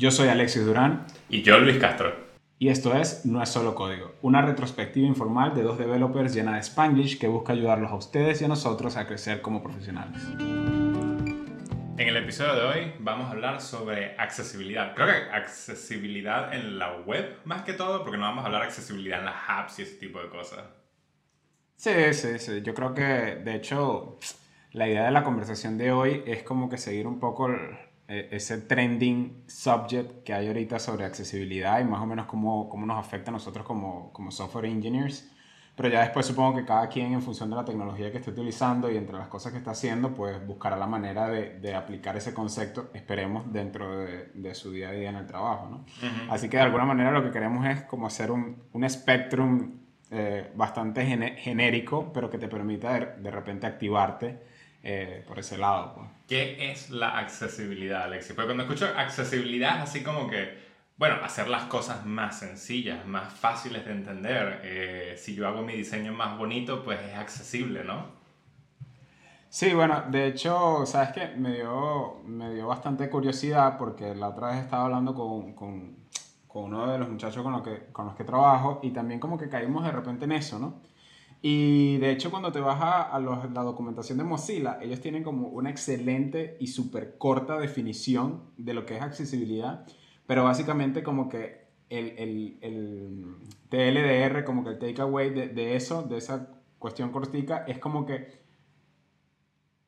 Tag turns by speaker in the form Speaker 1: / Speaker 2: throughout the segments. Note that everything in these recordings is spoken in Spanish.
Speaker 1: Yo soy Alexis Durán.
Speaker 2: Y yo Luis Castro.
Speaker 1: Y esto es No es solo código, una retrospectiva informal de dos developers llena de Spanglish que busca ayudarlos a ustedes y a nosotros a crecer como profesionales.
Speaker 2: En el episodio de hoy vamos a hablar sobre accesibilidad. Creo que accesibilidad en la web más que todo, porque no vamos a hablar de accesibilidad en las apps y ese tipo de cosas.
Speaker 1: Sí, sí, sí. Yo creo que, de hecho, la idea de la conversación de hoy es como que seguir un poco ese trending subject que hay ahorita sobre accesibilidad y más o menos cómo, cómo nos afecta a nosotros como, como software engineers. Pero ya después supongo que cada quien en función de la tecnología que esté utilizando y entre las cosas que está haciendo, pues buscará la manera de, de aplicar ese concepto, esperemos, dentro de, de, su día a día en el trabajo, ¿no? Así que de alguna manera lo que queremos es como hacer un, un spectrum eh, bastante genérico, pero que te permita de, de repente activarte eh, por ese lado. Pues.
Speaker 2: ¿Qué es la accesibilidad, Alexis? Porque cuando escucho accesibilidad es así como que, bueno, hacer las cosas más sencillas, más fáciles de entender. Eh, si yo hago mi diseño más bonito, pues es accesible, ¿no?
Speaker 1: Sí, bueno, de hecho, sabes que me dio, me dio bastante curiosidad porque la otra vez estaba hablando con, con con uno de los muchachos con, que, con los que trabajo y también como que caímos de repente en eso, ¿no? Y de hecho cuando te vas a, a los, la documentación de Mozilla, ellos tienen como una excelente y súper corta definición de lo que es accesibilidad, pero básicamente como que el, el, el TLDR, como que el takeaway de, de eso, de esa cuestión cortica, es como que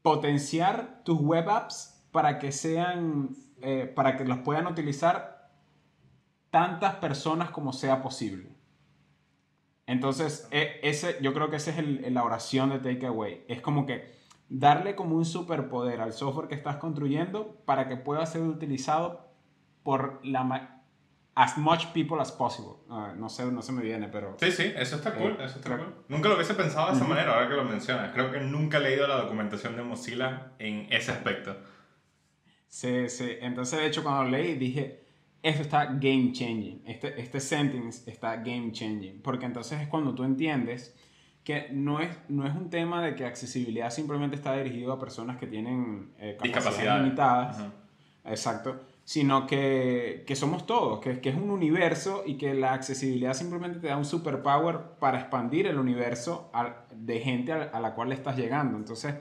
Speaker 1: potenciar tus web apps para que sean, eh, para que los puedan utilizar tantas personas como sea posible. Entonces, e, ese, yo creo que esa es el, la oración de Takeaway. Es como que darle como un superpoder al software que estás construyendo para que pueda ser utilizado por la as much people as possible. no sé, no se me viene, pero...
Speaker 2: Sí, sí, eso está cool, eh, eso está cool. Nunca lo hubiese pensado de esa manera, ahora que lo mencionas. Creo que nunca he leído la documentación de Mozilla en ese aspecto.
Speaker 1: Sí, sí. Entonces, de hecho, cuando leí, dije, esto está game changing, este, este sentence está game changing, porque entonces es cuando tú entiendes que no es, no es un tema de que accesibilidad simplemente está dirigido a personas que tienen eh, capacidades limitadas, exacto, sino que, que somos todos, que, que, es un universo y que la accesibilidad simplemente te da un superpower para expandir el universo de gente a, a la cual le estás llegando. Entonces,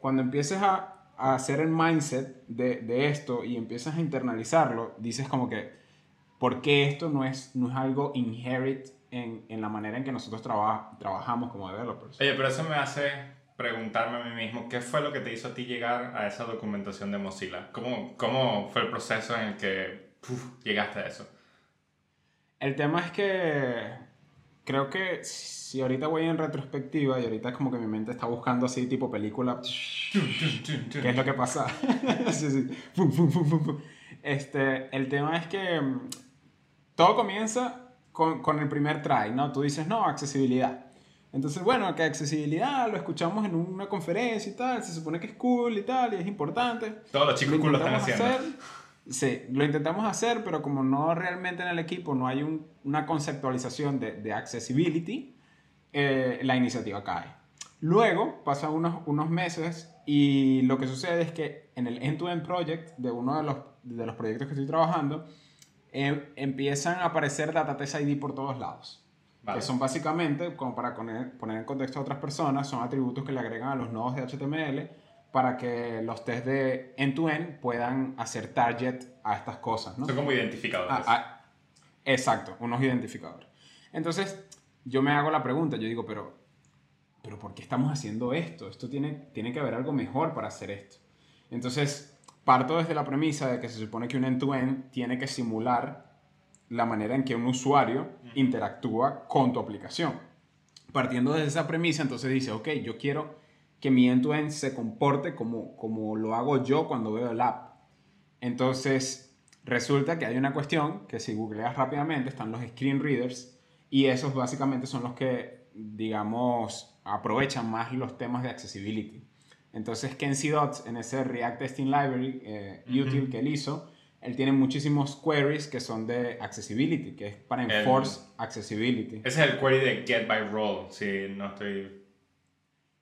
Speaker 1: cuando empieces a, a hacer el mindset de, de, esto y empiezas a internalizarlo, dices como que, ¿por qué esto no es, no es algo inherit en, en la manera en que nosotros traba, trabajamos como developers?
Speaker 2: Oye, pero eso me hace preguntarme a mí mismo, ¿qué fue lo que te hizo a ti llegar a esa documentación de Mozilla? ¿Cómo, cómo fue el proceso en el que llegaste a eso?
Speaker 1: El tema es que creo que si ahorita voy en retrospectiva y ahorita es como que mi mente está buscando así tipo película, ¿qué es lo que pasa? sí, sí. Este, el tema es que mm, todo comienza con, con, el primer try, ¿no? Tú dices, no, accesibilidad. Entonces, bueno, que accesibilidad lo escuchamos en una conferencia y tal, se supone que es cool y tal, y es importante.
Speaker 2: Todos los chicos cool lo están haciendo.
Speaker 1: Hacer, Sí, lo intentamos hacer, pero como no realmente en el equipo no hay un, una conceptualización de, de accessibility, eh, la iniciativa cae. Luego pasan unos, unos meses y lo que sucede es que en el end-to-end project de uno de los, de los proyectos que estoy trabajando, eh, empiezan a aparecer data test ID por todos lados. Vale. Que son básicamente, como para poner, poner en contexto a otras personas, son atributos que le agregan a los nodos de HTML para que los test de end-to-end puedan hacer target a estas cosas. ¿no?
Speaker 2: Son como identificadores. Ah,
Speaker 1: ah, exacto, unos identificadores. Entonces, yo me hago la pregunta, yo digo, pero, pero ¿por qué estamos haciendo esto? Esto tiene, tiene que haber algo mejor para hacer esto. Entonces, parto desde la premisa de que se supone que un end-to-end tiene que simular la manera en que un usuario interactúa con tu aplicación. Partiendo de esa premisa, entonces dice, ok, yo quiero que mi end-to-end se comporte como, como lo hago yo cuando veo el app. Entonces, resulta que hay una cuestión que si googleas rápidamente están los screen readers y esos básicamente son los que, digamos, aprovechan más los temas de accessibility. Entonces, Kenzie Dots en ese React Testing Library eh, que él hizo, él tiene muchísimos queries que son de accessibility, que es para enforce el, accessibility.
Speaker 2: Ese es el query de get by role, si no estoy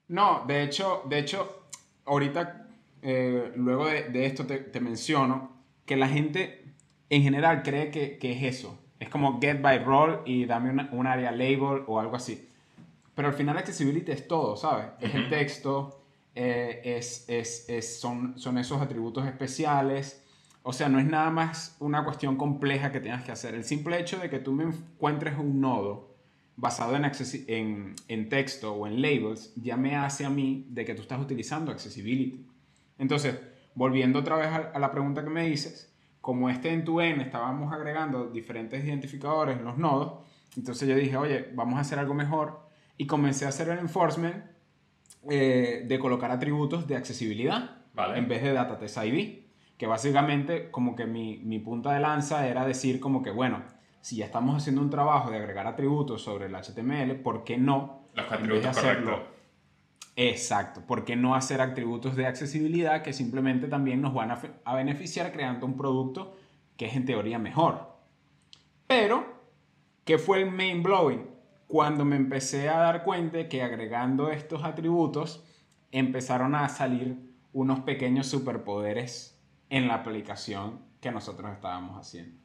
Speaker 1: no, de hecho, de hecho ahorita, eh, luego de, de, esto te, te, menciono que la gente en general cree que, que es eso. Es como get by role y dame una- un área label o algo así. Pero al final accessibility es todo, ¿sabes? Es el texto, eh, es, es, es- son, son esos atributos especiales. O sea, no es nada más una cuestión compleja que tengas que hacer. El simple hecho de que tú me encuentres un nodo basado en, en, en texto o en labels ya me hace a mí de que tú estás utilizando accessibility. Entonces, volviendo otra vez a, a la pregunta que me dices, como este en tu N estábamos agregando diferentes identificadores en los nodos, entonces yo dije, oye, vamos a hacer algo mejor y comencé a hacer el enforcement eh, de colocar atributos de accesibilidad
Speaker 2: Vale.
Speaker 1: en vez de data test ID, que básicamente como que mi, mi punta de lanza era decir como que, bueno, si ya estamos haciendo un trabajo de agregar atributos sobre el HTML, ¿por qué no?
Speaker 2: Los atributos
Speaker 1: hacerlo-
Speaker 2: correctos.
Speaker 1: Exacto, ¿por qué no hacer atributos de accesibilidad que simplemente también nos van a, a beneficiar creando un producto que es en teoría mejor? Pero, ¿qué fue el main blowing? Cuando me empecé a dar cuenta que agregando estos atributos empezaron a salir unos pequeños superpoderes en la aplicación que nosotros estábamos haciendo.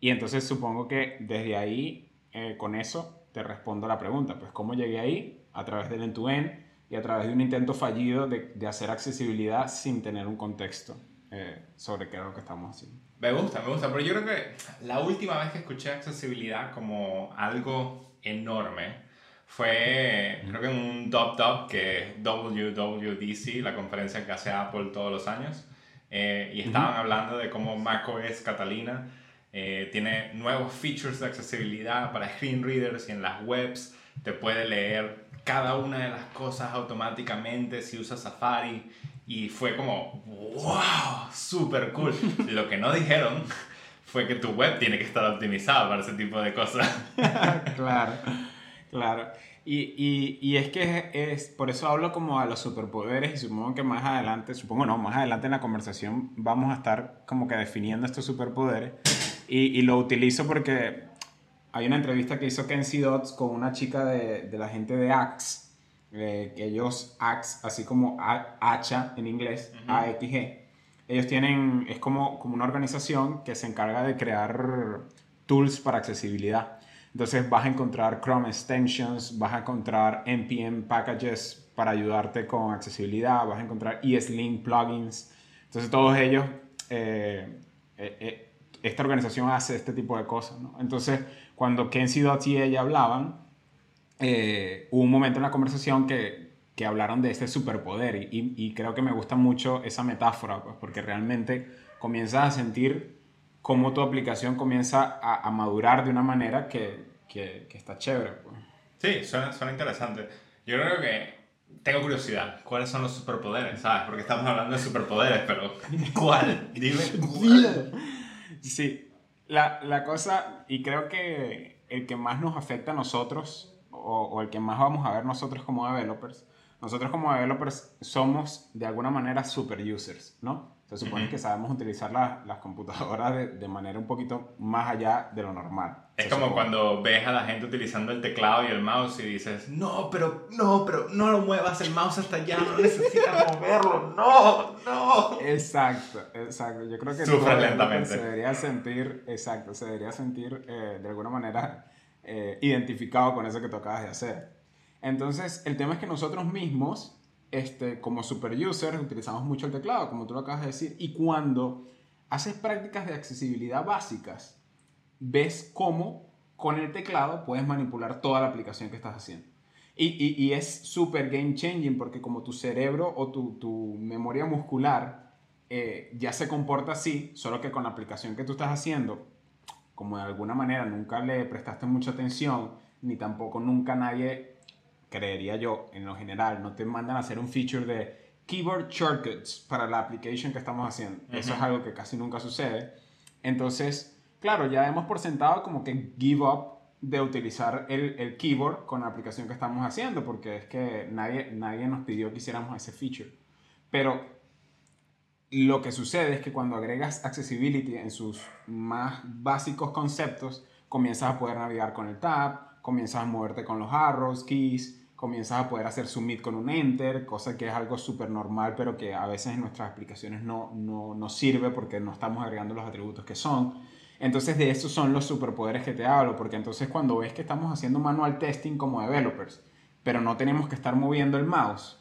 Speaker 1: Y entonces supongo que desde ahí, eh, con eso, te respondo la pregunta. Pues, ¿cómo llegué ahí? A través del end-to-end y a través de un intento fallido de, de hacer accesibilidad sin tener un contexto eh, sobre qué era lo que estamos haciendo.
Speaker 2: Me gusta, me gusta, pero yo creo que la última vez que escuché accesibilidad como algo enorme fue, creo que en un Dub Dub, que es WWDC, la conferencia que hace Apple todos los años, eh, y estaban hablando de cómo macOS Catalina eh, tiene nuevos features de accesibilidad para screen readers y en las webs te puede leer cada una de las cosas automáticamente si usas Safari y fue como, wow, super cool. Lo que no dijeron fue que tu web tiene que estar optimizada para ese tipo de cosas.
Speaker 1: claro, claro. Y, y, y es que es, por eso hablo como a los superpoderes y supongo que más adelante, supongo no, más adelante en la conversación vamos a estar como que definiendo estos superpoderes y, y lo utilizo porque hay una entrevista que hizo Kenzie Dodds con una chica de, de la gente de Axe, eh, que ellos Axe, así como A- Hacha en inglés,
Speaker 2: Ujú.
Speaker 1: AXG, ellos tienen, es como, como una organización que se encarga de crear tools para accesibilidad. Entonces vas a encontrar Chrome extensions, vas a encontrar NPM packages para ayudarte con accesibilidad, vas a encontrar ESLint plugins. Entonces todos ellos, eh, eh, eh, esta organización hace este tipo de cosas. ¿no? Entonces cuando Kenzie Dottie y ella hablaban, eh, hubo un momento en la conversación que, que hablaron de este superpoder y, y- y creo que me gusta mucho esa metáfora, pues, porque realmente comienzas a sentir cómo tu aplicación comienza a, a madurar de una manera que, que- que está chévere. Pues.
Speaker 2: Sí, suena, suena interesante. Yo creo que tengo curiosidad. ¿Cuáles son los superpoderes? ¿Sabes? Porque estamos hablando de superpoderes, pero ¿cuál? Dime cuál.
Speaker 1: Sí, la, la cosa, y creo que el que más nos afecta a nosotros, o, o el que más vamos a ver nosotros como developers, nosotros como developers somos de alguna manera super users, ¿no? Se supone
Speaker 2: Ujú.
Speaker 1: que sabemos utilizar la- las computadoras de, de manera un poquito más allá de lo normal.
Speaker 2: Es como
Speaker 1: supone.
Speaker 2: cuando ves a la gente utilizando el teclado y el mouse y dices, no, pero no, pero no lo muevas el mouse hasta allá, no necesitas moverlo, no, no.
Speaker 1: Exacto, exacto. Yo creo que
Speaker 2: Sufre lentamente.
Speaker 1: se debería sentir, exacto, se debería sentir eh, de alguna manera eh, identificado con eso que tú acabas de hacer. Entonces, el tema es que nosotros mismos, este, como super users, utilizamos mucho el teclado, como tú lo acabas de decir, y cuando haces prácticas de accesibilidad básicas, ves cómo con el teclado puedes manipular toda la aplicación que estás haciendo. Y, y- y es súper game changing porque como tu cerebro o tu, tu memoria muscular eh, ya se comporta así, solo que con la aplicación que tú estás haciendo, como de alguna manera nunca le prestaste mucha atención, ni tampoco nunca nadie, creería yo, en lo general, no te mandan a hacer un feature de keyboard shortcuts para la application que estamos haciendo. Eso es algo que casi nunca sucede. Entonces, claro, ya hemos por sentado como que give up de utilizar el, el keyboard con la aplicación que estamos haciendo, porque es que nadie, nadie nos pidió que hiciéramos ese feature. Pero lo que sucede es que cuando agregas accessibility en sus más básicos conceptos, comienzas a poder navegar con el tab, comienzas a moverte con los arrows, keys, comienzas a poder hacer submit con un enter, cosa que es algo súper normal, pero que a veces en nuestras aplicaciones no, no, no sirve porque no estamos agregando los atributos que son. Entonces de esos son los superpoderes que te hablo, porque entonces cuando ves que estamos haciendo manual testing como developers, pero no tenemos que estar moviendo el mouse,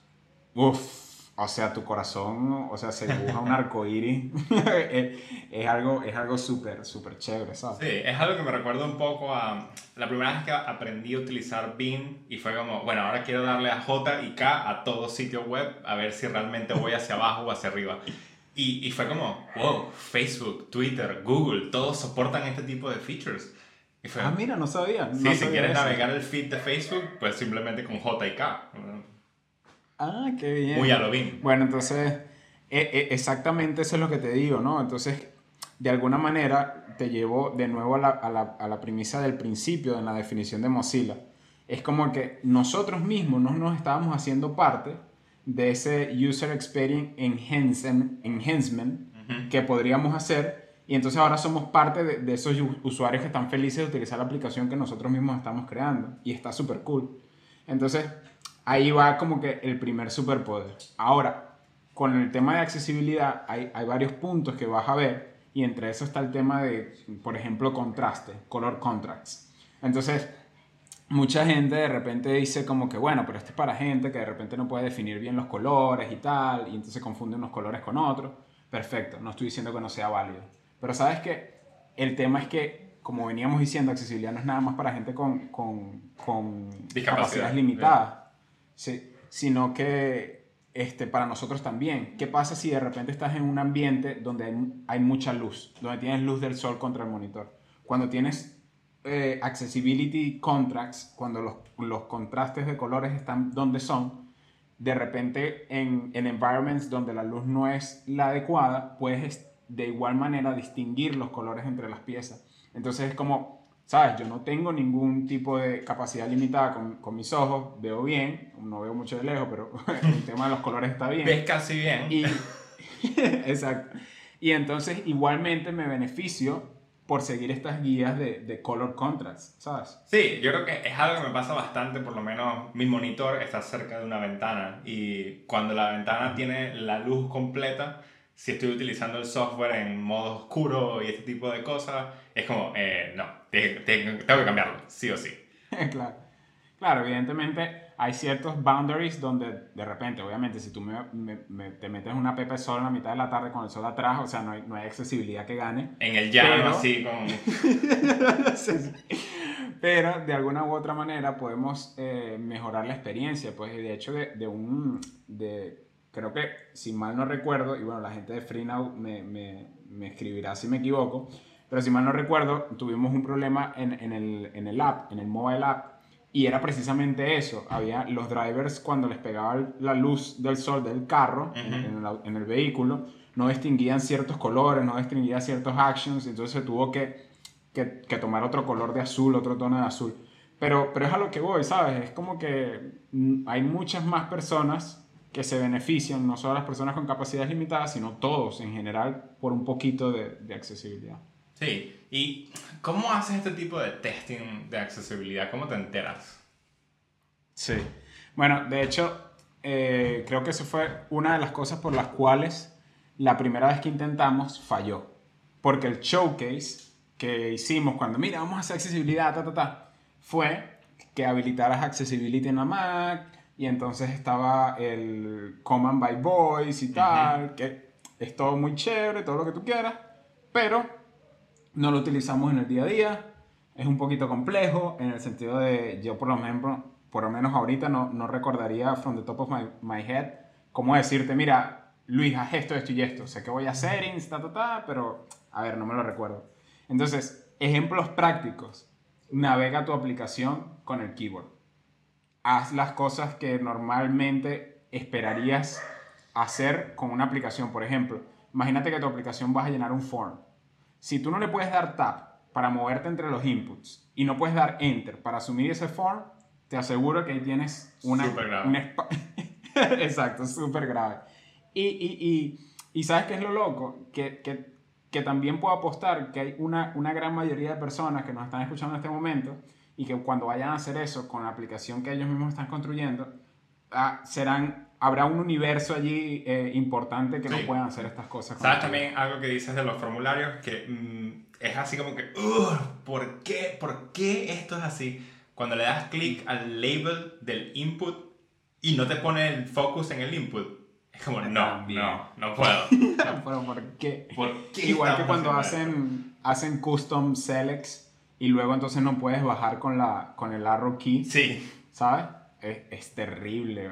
Speaker 1: uff, o sea, tu corazón, o sea, se dibuja un arco iris. es, algo, es algo súper, súper chévere, ¿sabes?
Speaker 2: Sí, es algo que me recuerda un poco a la primera vez que aprendí a utilizar Bing y fue como, bueno, ahora quiero darle a J y K a todo sitio web a ver si realmente voy hacia abajo o hacia arriba. Y, y fue como, wow, Facebook, Twitter, Google, todos soportan este tipo de features.
Speaker 1: Y fue, ah, mira, no sabía.
Speaker 2: sí, si quieres navegar el feed de Facebook, pues simplemente con J y K.
Speaker 1: Ah, qué bien.
Speaker 2: Muy a lo bien.
Speaker 1: Bueno, entonces, e, e, exactamente eso es lo que te digo, ¿no? Entonces, de alguna manera, te llevo de nuevo a la, a, la, a la premisa del principio, en la definición de Mozilla. Es como que nosotros mismos no nos estábamos haciendo parte de ese User Experience Enhancement, enhancement que podríamos hacer y entonces ahora somos parte de, de, esos usuarios que están felices de utilizar la aplicación que nosotros mismos estamos creando y está súper cool. Entonces, ahí va como que el primer superpoder. Ahora, con el tema de accesibilidad hay, hay varios puntos que vas a ver y entre eso está el tema de, por ejemplo, contraste, color contrasts. Entonces, mucha gente de repente dice como que, bueno, pero esto es para gente que de repente no puede definir bien los colores y tal, y entonces confunde unos colores con otros. Perfecto, no estoy diciendo que no sea válido. Pero sabes que el tema es que, como veníamos diciendo, accesibilidad no es nada más para gente con, con, con capacidades limitadas. Sí, sino que este, para nosotros también. ¿Qué pasa si de repente estás en un ambiente donde hay, mucha luz, donde tienes luz del sol contra el monitor? Cuando tienes eh, accessibility contracts, cuando los, los, contrastes de colores están donde son, de repente en, en environments donde la luz no es la adecuada, puedes de igual manera distinguir los colores entre las piezas. Entonces es como ¿sabes? Yo no tengo ningún tipo de capacidad limitada con, con, mis ojos, veo bien, no veo mucho de lejos, pero el tema de los colores está bien.
Speaker 2: Ves casi bien.
Speaker 1: Y, exacto. Y entonces igualmente me beneficio por seguir estas guías de, de, color contrast, ¿sabes?
Speaker 2: Sí, yo creo que es algo que me pasa bastante, por lo menos mi monitor está cerca de una ventana y cuando la ventana tiene la luz completa, si estoy utilizando el software en modo oscuro y este tipo de cosas, es como, eh, no, tengo que cambiarlo, sí o sí.
Speaker 1: claro. claro, evidentemente hay ciertos boundaries donde de repente, obviamente, si tú me, me, te metes una pepe sol en la mitad de la tarde con el sol atrás, o sea, no hay, no hay accesibilidad que gane.
Speaker 2: En el llano, así, con...
Speaker 1: Pero de alguna u otra manera podemos eh, mejorar la experiencia, pues de hecho de, de, un... De, creo que, si mal no recuerdo, y bueno, la gente de FreeNow me, me, me escribirá si me equivoco, pero si mal no recuerdo, tuvimos un problema en, en, el, en el app, en el mobile app, y era precisamente eso. Había los drivers cuando les pegaba la luz del sol del carro en, el, en, el, vehículo, no distinguían ciertos colores, no distinguían ciertos actions, entonces se tuvo que, que, que, tomar otro color de azul, otro tono de azul. Pero, pero es a lo que voy, ¿sabes? Es como que mm, hay muchas más personas que se benefician, no solo las personas con capacidades limitadas, sino todos en general, por un poquito de, de accesibilidad.
Speaker 2: Sí, ¿y cómo haces este tipo de testing de accesibilidad? ¿Cómo te enteras?
Speaker 1: Sí, bueno, de hecho, eh, creo que eso fue una de las cosas por las cuales la primera vez que intentamos falló. Porque el showcase que hicimos cuando, mira, vamos a hacer accesibilidad, ta, ta, ta, fue que habilitaras accessibility en la Mac y entonces estaba el command by voice y tal, que es todo muy chévere, todo lo que tú quieras, pero no lo utilizamos en el día a día, es un poquito complejo en el sentido de yo por lo menos, por lo menos ahorita no, no recordaría from the top of my, my head cómo decirte, mira, Luis, haz esto, esto y esto, sé que voy a settings, ta, ta, ta, pero a ver, no me lo recuerdo. Entonces, ejemplos prácticos, navega tu aplicación con el keyboard. Haz las cosas que normalmente esperarías hacer con una aplicación. Por ejemplo, imagínate que tu aplicación vas a llenar un form si tú no le puedes dar tap para moverte entre los inputs y no puedes dar enter para asumir ese form, te aseguro que ahí tienes una...
Speaker 2: Súper grave.
Speaker 1: Exacto, súper grave. Y, y, y, y, ¿sabes qué es lo loco? Que, que, que, también puedo apostar que hay una, una gran mayoría de personas que nos están escuchando en este momento y que cuando vayan a hacer eso con la aplicación que ellos mismos están construyendo, ah, serán, habrá un universo allí eh, importante que no puedan hacer estas cosas.
Speaker 2: ¿Sabes también algo que dices de los formularios? Que mm, es así como que, ¿por qué? ¿Por qué esto es así? Cuando le das clic al label del input y no te pone el focus en el input, es como, no, no, no puedo.
Speaker 1: ¿Pero por qué? Igual que cuando hacen, hacen custom selects y luego entonces no puedes bajar con, la, con el arrow key.
Speaker 2: Sí.
Speaker 1: ¿Sabes? Es, es terrible,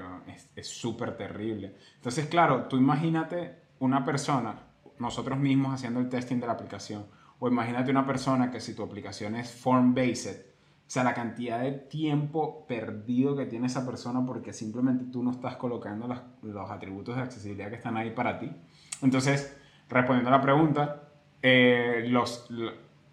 Speaker 1: es súper terrible. Entonces, claro, tú imagínate una persona, nosotros mismos haciendo el testing de la aplicación, o imagínate una persona que si tu aplicación es form-based, o sea, la cantidad de tiempo perdido que tiene esa persona porque simplemente tú no estás colocando los, atributos de accesibilidad que están ahí para ti. Entonces, respondiendo a la pregunta, eh, los,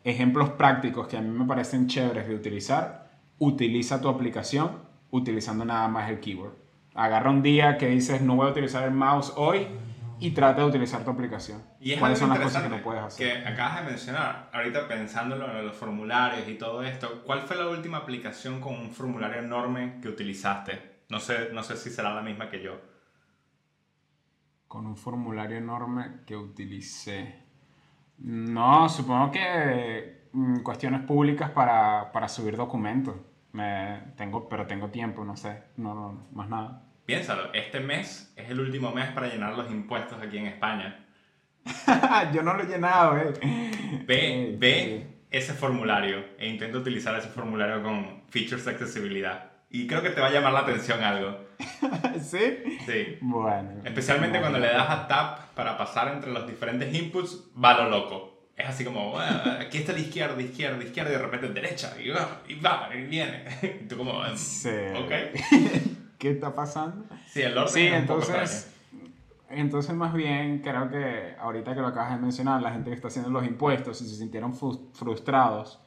Speaker 1: ejemplos prácticos que a mí me parecen chéveres de utilizar, utiliza tu aplicación utilizando nada más el keyboard. Agarra un día que dices no voy a utilizar el mouse hoy y trata de utilizar tu aplicación.
Speaker 2: ¿Y ¿Cuáles son las cosas que no puedes hacer? Que acabas de mencionar, ahorita pensándolo en los formularios y todo esto, ¿cuál fue la última aplicación con un formulario enorme que utilizaste? No sé, no sé si será la misma que yo.
Speaker 1: Con un formulario enorme que utilicé. No, supongo que mm, cuestiones públicas para, para subir documentos. Me, tengo, pero tengo tiempo, no sé, no, no más nada.
Speaker 2: Piénsalo, este mes es el último mes para llenar los impuestos aquí en España.
Speaker 1: Yo no lo he llenado, eh.
Speaker 2: Ve, ve ese formulario e intenta utilizar ese formulario con features de accesibilidad. Y creo que te va a llamar la atención algo.
Speaker 1: ¿Sí?
Speaker 2: Sí.
Speaker 1: Bueno.
Speaker 2: Especialmente cuando le das a tap para pasar entre los diferentes inputs, va lo loco. Es así como, aquí está la izquierda, izquierda, izquierda, y de repente derecha, y va, y va, y viene. Y tú como,
Speaker 1: sí.
Speaker 2: ok.
Speaker 1: ¿qué está pasando?
Speaker 2: Sí, el orden
Speaker 1: sí, entonces, entonces más bien creo que ahorita que lo acabas de mencionar, la gente que está haciendo los impuestos, y se sintieron frustrados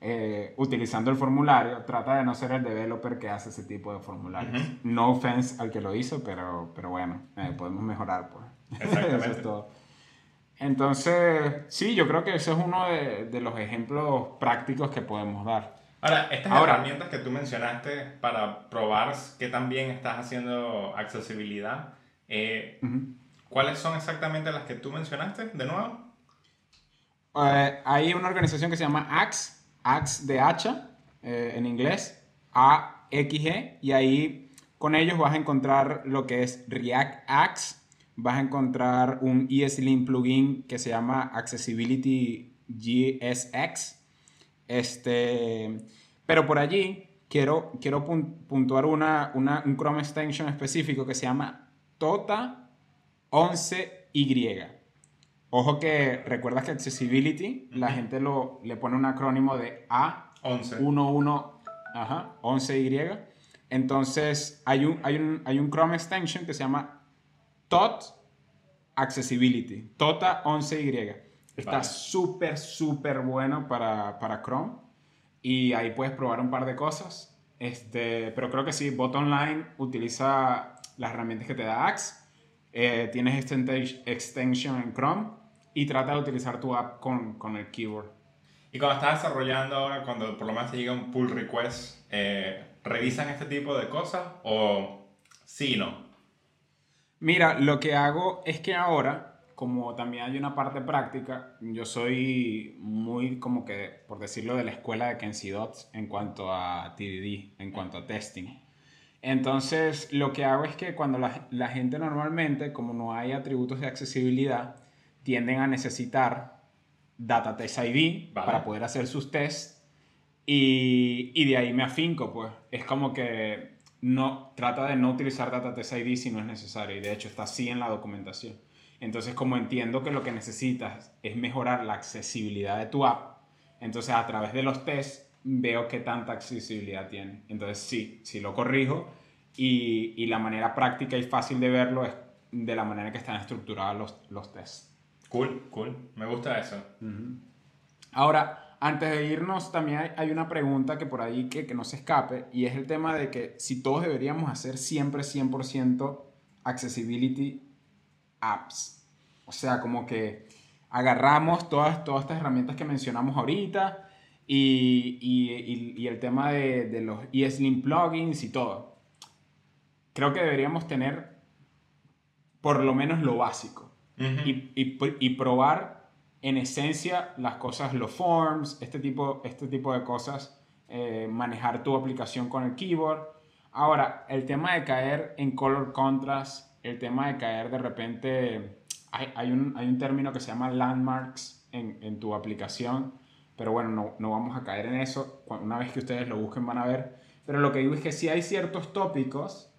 Speaker 1: eh, utilizando el formulario, trata de no ser el developer que hace ese tipo de formularios. No offense al que lo hizo, pero, pero bueno, eh, podemos mejorar, pues.
Speaker 2: Exactamente.
Speaker 1: Eso es todo. Entonces, sí, yo creo que ese es uno de, de los ejemplos prácticos que podemos dar.
Speaker 2: Ahora, estas herramientas que tú mencionaste para probar que también estás haciendo accesibilidad, eh, ¿cuáles son exactamente las que tú mencionaste de nuevo?
Speaker 1: Eh, hay una organización que se llama AXE, AXE de hacha eh, en inglés, A-X-E, y ahí con ellos vas a encontrar lo que es React Axe, vas a encontrar un ESLint plugin que se llama Accessibility GSX este, pero por allí quiero, quiero puntuar una, una, un Chrome extension específico que se llama TOTA11Y. Ojo que recuerdas que Accessibility, la gente lo, le pone un acrónimo de A11, ajá, 11Y. Entonces hay un, hay, un, hay un Chrome extension que se llama TOT Accessibility, TOTA11Y. Está súper, súper bueno para, para, Chrome. Y ahí puedes probar un par de cosas. Este, pero creo que sí, Bot Online utiliza las herramientas que te da Axe. Eh, tienes tienes extension en Chrome y trata de utilizar tu app con, con, el keyboard.
Speaker 2: Y cuando estás desarrollando ahora, cuando por lo menos te llega un pull request, eh, ¿revisan este tipo de cosas o sí no?
Speaker 1: Mira, lo que hago es que ahora como también hay una parte práctica, yo soy muy como que, por decirlo, de la escuela de Kenzie Dots en cuanto a TDD, en cuanto a testing. Entonces, lo que hago es que cuando la, la gente normalmente, como no hay atributos de accesibilidad, tienden a necesitar Data Test ID para poder hacer sus tests y, y, de ahí me afinco, pues. Es como que no, trata de no utilizar Data Test ID si no es necesario y de hecho está así en la documentación. Entonces, como entiendo que lo que necesitas es mejorar la accesibilidad de tu app, entonces a través de los tests veo qué tanta accesibilidad tiene. Entonces, sí, sí lo corrijo y, y la manera práctica y fácil de verlo es de la manera que están estructurados los, los tests.
Speaker 2: Cool, cool. Me gusta eso.
Speaker 1: Ahora, antes de irnos, también hay, una pregunta que por ahí que, que no se escape y es el tema de que si todos deberíamos hacer siempre 100% accessibility apps. O sea, como que agarramos todas, todas estas herramientas que mencionamos ahorita y, y, y, el tema de, de los ESLint plugins y todo. Creo que deberíamos tener por lo menos lo básico y, y, probar en esencia las cosas, los forms, este tipo, este tipo de cosas, eh, manejar tu aplicación con el keyboard. Ahora, el tema de caer en color contrast, el tema de caer de repente, hay, hay, un, hay un término que se llama landmarks en, en tu aplicación pero bueno, no, no vamos a caer en eso. Una vez que ustedes lo busquen van a ver. Pero lo que digo es que sí hay ciertos tópicos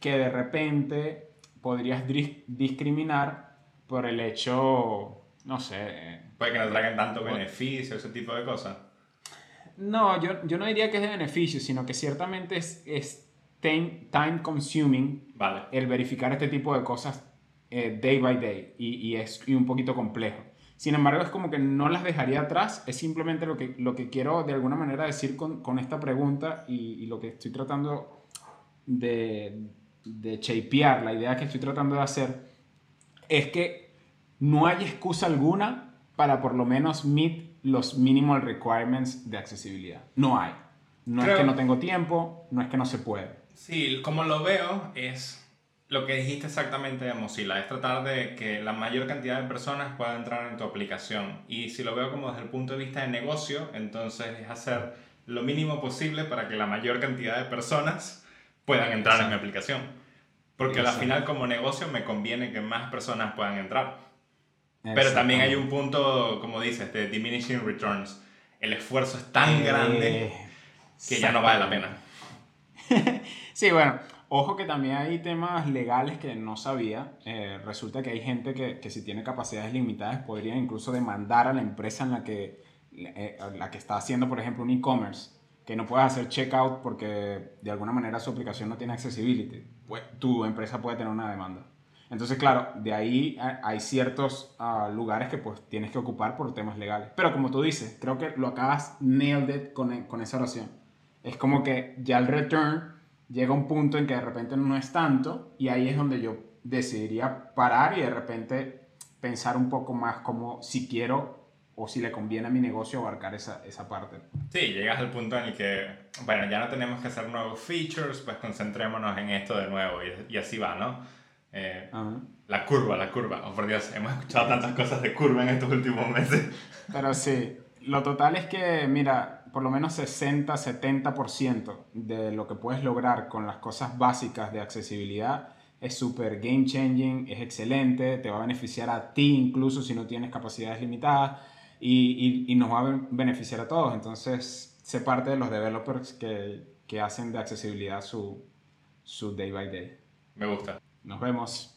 Speaker 1: que de repente podrías discriminar por el hecho, no sé...
Speaker 2: Puede que no traigan tanto beneficio, ese tipo de cosas.
Speaker 1: No, yo, yo no diría que es de beneficio, sino que ciertamente es, es time, consuming
Speaker 2: vale.
Speaker 1: el verificar este tipo de cosas eh, day by day y, y es y un poquito complejo. Sin embargo, es como que no las dejaría atrás, es simplemente lo que, lo que quiero de alguna manera decir con, con esta pregunta y, lo que estoy tratando de, de shapear, la idea que estoy tratando de hacer, es que no hay excusa alguna para por lo menos meet los minimal requirements de accesibilidad. No hay. No es que no tengo tiempo, no es que no se puede.
Speaker 2: Sí, como lo veo es lo que dijiste exactamente de Mozilla, es tratar de que la mayor cantidad de personas puedan entrar en tu aplicación. Y si lo veo como desde el punto de vista de negocio, entonces es hacer lo mínimo posible para que la mayor cantidad de personas puedan entrar en mi aplicación. Porque al final como negocio me conviene que más personas puedan entrar. Pero también hay un punto, como dices, de diminishing returns. El esfuerzo es tan eh, grande que ya no vale la pena.
Speaker 1: sí, bueno, Ojo que también hay temas legales que no sabía. Eh, resulta que hay gente que, que, si tiene capacidades limitadas podría incluso demandar a la empresa en la que, eh, la que está haciendo, por ejemplo, un e-commerce, que no puede hacer checkout porque de alguna manera su aplicación no tiene accessibility. Pues, tu empresa puede tener una demanda. Entonces, claro, de ahí hay ciertos ah, lugares que pues tienes que ocupar por temas legales. Pero como tú dices, creo que lo acabas nailed it con, con esa oración. Es como que ya el return llega un punto en que de repente no es tanto y ahí es donde yo decidiría parar y de repente pensar un poco más como si quiero o si le conviene a mi negocio abarcar esa, esa parte.
Speaker 2: Sí, llegas al punto en el que, bueno, ya no tenemos que hacer nuevos features, pues concentrémonos en esto de nuevo y, así va, ¿no? Eh, la curva, la curva. Oh, por Dios, hemos escuchado tantas cosas de curva en estos últimos meses.
Speaker 1: Pero sí, lo total es que, mira, por lo menos 60-70% de lo que puedes lograr con las cosas básicas de accesibilidad es súper game changing, es excelente, te va a beneficiar a ti incluso si no tienes capacidades limitadas y, y, nos va a beneficiar a todos. Entonces, sé parte de los developers que, que hacen de accesibilidad su, su day by day.
Speaker 2: Me gusta.
Speaker 1: Nos vemos.